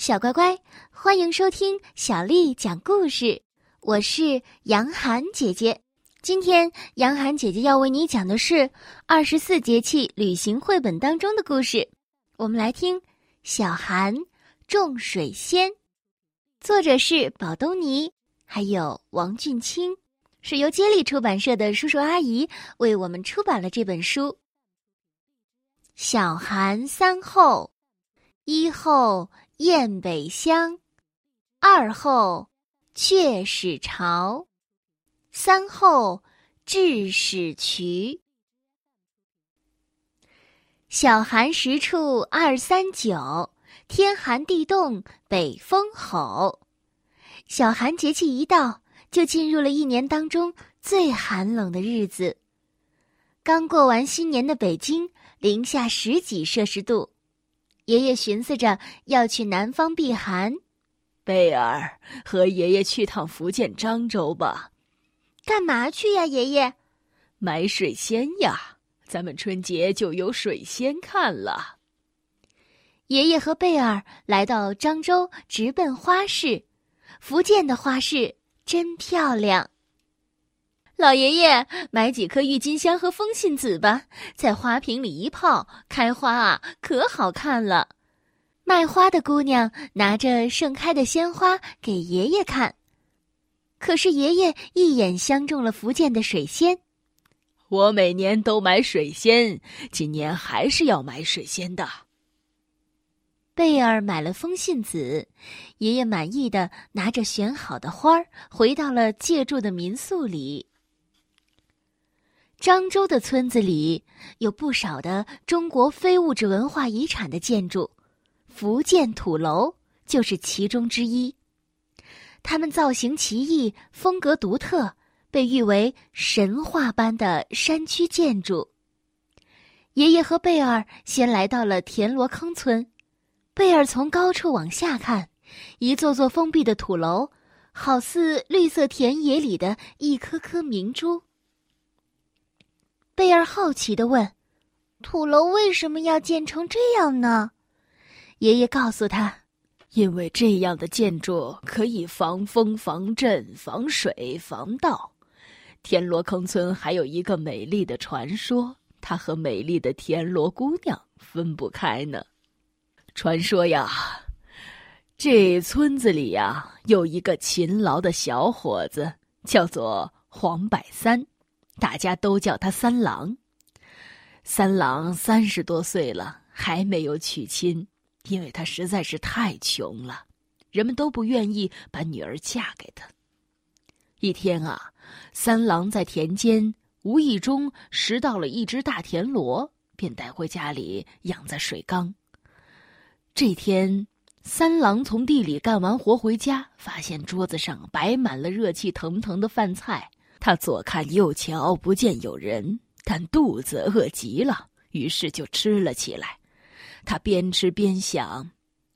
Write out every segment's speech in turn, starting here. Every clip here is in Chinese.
小乖乖，欢迎收听小丽讲故事。我是杨涵姐姐。今天杨涵姐姐要为你讲的是二十四节气旅行绘本当中的故事。我们来听《小寒种水仙》，作者是宝东尼，还有王俊清，是由接力出版社的叔叔阿姨为我们出版了这本书。小寒三候，一候。雁北乡，二后雀始巢，三后雉始渠。小寒十处二三九，天寒地冻北风吼。小寒节气一到，就进入了一年当中最寒冷的日子。刚过完新年的北京，零下十几摄氏度。爷爷寻思着要去南方避寒，贝尔和爷爷去趟福建漳州吧。干嘛去呀，爷爷？买水仙呀，咱们春节就有水仙看了。爷爷和贝尔来到漳州，直奔花市。福建的花市真漂亮。老爷爷，买几颗郁金香和风信子吧，在花瓶里一泡，开花啊，可好看了。卖花的姑娘拿着盛开的鲜花给爷爷看，可是爷爷一眼相中了福建的水仙。我每年都买水仙，今年还是要买水仙的。贝尔买了风信子，爷爷满意的拿着选好的花儿，回到了借住的民宿里。漳州的村子里有不少的中国非物质文化遗产的建筑，福建土楼就是其中之一。它们造型奇异，风格独特，被誉为神话般的山区建筑。爷爷和贝尔先来到了田螺坑村，贝尔从高处往下看，一座座封闭的土楼，好似绿色田野里的一颗颗明珠。贝儿好奇的问：“土楼为什么要建成这样呢？”爷爷告诉他：“因为这样的建筑可以防风、防震、防水、防盗。田螺坑村还有一个美丽的传说，它和美丽的田螺姑娘分不开呢。传说呀，这村子里呀有一个勤劳的小伙子，叫做黄百三。”大家都叫他三郎。三郎三十多岁了，还没有娶亲，因为他实在是太穷了，人们都不愿意把女儿嫁给他。一天啊，三郎在田间无意中拾到了一只大田螺，便带回家里养在水缸。这天，三郎从地里干完活回家，发现桌子上摆满了热气腾腾的饭菜。他左看右瞧，不见有人，但肚子饿极了，于是就吃了起来。他边吃边想：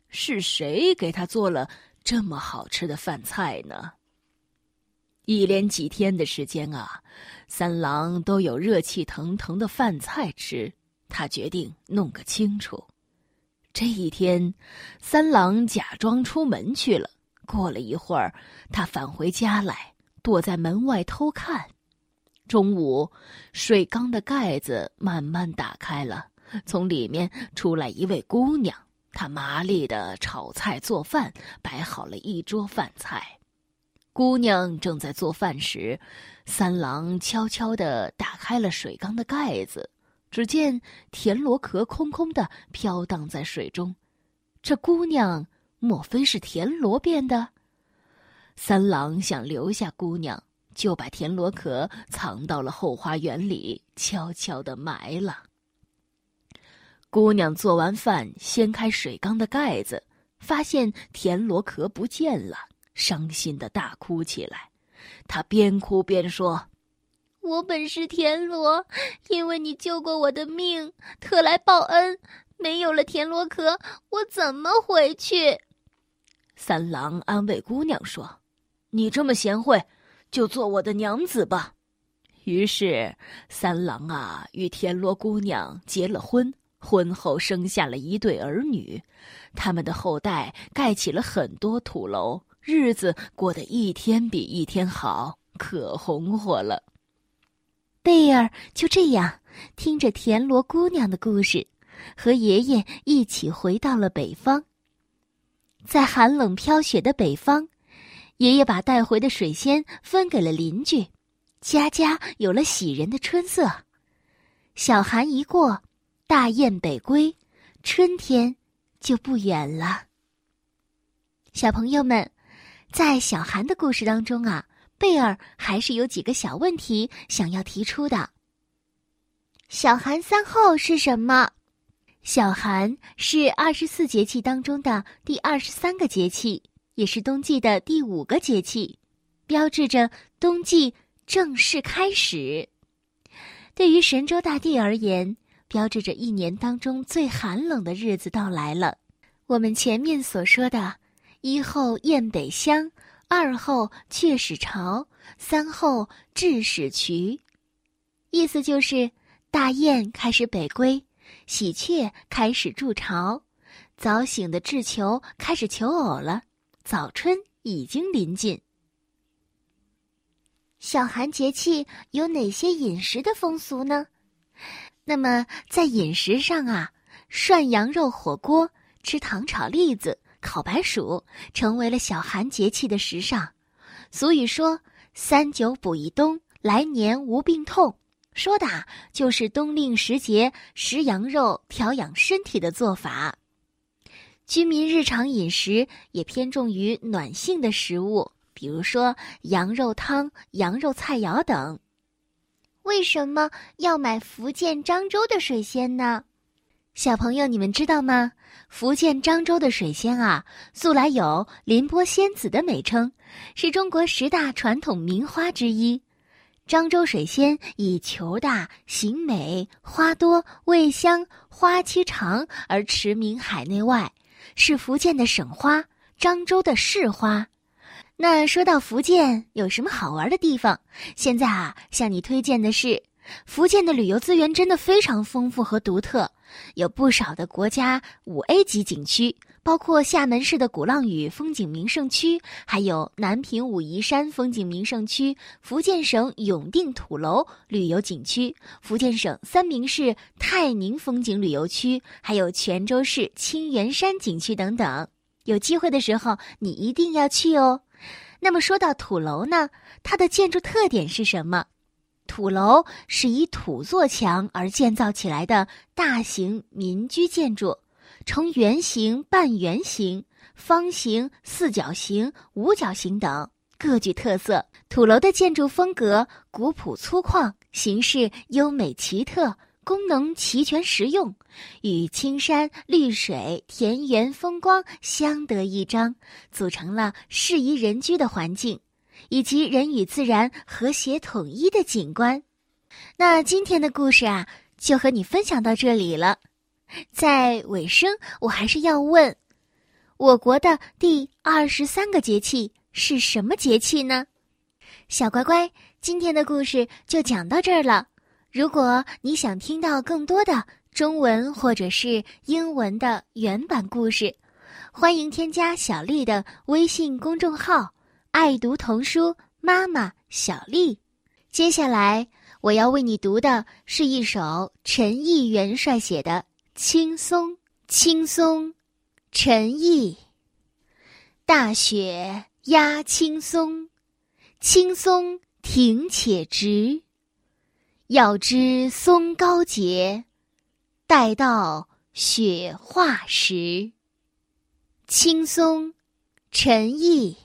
是谁给他做了这么好吃的饭菜呢？一连几天的时间啊，三郎都有热气腾腾的饭菜吃。他决定弄个清楚。这一天，三郎假装出门去了。过了一会儿，他返回家来。躲在门外偷看。中午，水缸的盖子慢慢打开了，从里面出来一位姑娘。她麻利的炒菜做饭，摆好了一桌饭菜。姑娘正在做饭时，三郎悄悄的打开了水缸的盖子，只见田螺壳空空的飘荡在水中。这姑娘莫非是田螺变的？三郎想留下姑娘，就把田螺壳藏到了后花园里，悄悄的埋了。姑娘做完饭，掀开水缸的盖子，发现田螺壳不见了，伤心的大哭起来。她边哭边说：“我本是田螺，因为你救过我的命，特来报恩。没有了田螺壳，我怎么回去？”三郎安慰姑娘说。你这么贤惠，就做我的娘子吧。于是，三郎啊与田螺姑娘结了婚。婚后生下了一对儿女，他们的后代盖起了很多土楼，日子过得一天比一天好，可红火了。贝尔就这样听着田螺姑娘的故事，和爷爷一起回到了北方。在寒冷飘雪的北方，爷爷把带回的水仙分给了邻居，家家有了喜人的春色。小寒一过，大雁北归，春天就不远了。小朋友们，在小寒的故事当中啊。贝尔还是有几个小问题想要提出的。小寒三后是什么？小寒是二十四节气当中的第二十三个节气，也是冬季的第五个节气，标志着冬季正式开始。对于神州大地而言，标志着一年当中最寒冷的日子到来了。我们前面所说的“一后雁北乡”。二后雀始巢，三后雉始渠，意思就是大雁开始北归，喜鹊开始筑巢，早醒的雉求开始求偶了，早春已经临近。小寒节气有哪些饮食的风俗呢？那么在饮食上啊，涮羊肉火锅，吃糖炒栗子。烤白薯成为了小寒节气的时尚，俗语说“三九补一冬，来年无病痛”，说的就是冬令时节食羊肉调养身体的做法。居民日常饮食也偏重于暖性的食物，比如说羊肉汤、羊肉菜肴等。为什么要买福建漳州的水仙呢？小朋友，你们知道吗？福建漳州的水仙啊，素来有“凌波仙子”的美称，是中国十大传统名花之一。漳州水仙以球大、形美、花多、味香、花期长而驰名海内外，是福建的省花，漳州的市花。那说到福建有什么好玩的地方？现在啊，向你推荐的是。福建的旅游资源真的非常丰富和独特，有不少的国家五 A 级景区，包括厦门市的鼓浪屿风景名胜区，还有南屏武夷山风景名胜区、福建省永定土楼旅游景区、福建省三明市泰宁风景旅游区，还有泉州市清源山景区等等。有机会的时候，你一定要去哦。那么说到土楼呢，它的建筑特点是什么？土楼是以土做墙而建造起来的大型民居建筑，呈圆形、半圆形、方形、四角形、五角形等，各具特色。土楼的建筑风格古朴粗犷，形式优美奇特，功能齐全实用，与青山绿水、田园风光相得益彰，组成了适宜人居的环境。以及人与自然和谐统一的景观，那今天的故事啊，就和你分享到这里了。在尾声，我还是要问：我国的第二十三个节气是什么节气呢？小乖乖，今天的故事就讲到这儿了。如果你想听到更多的中文或者是英文的原版故事，欢迎添加小丽的微信公众号。爱读童书，妈妈小丽。接下来我要为你读的是一首陈毅元帅写的《青松》。青松，陈毅。大雪压青松，青松挺且直。要知松高洁，待到雪化时。青松，陈毅。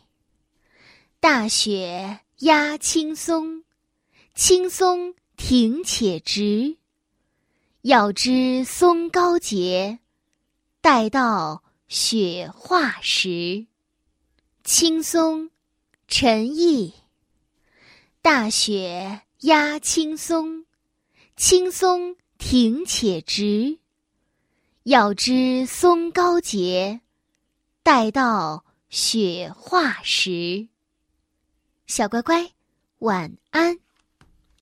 大雪压青松，青松挺且直。要知松高洁，待到雪化时。青松，陈毅。大雪压青松，青松挺且直。要知松高洁，待到雪化时。小乖乖，晚安。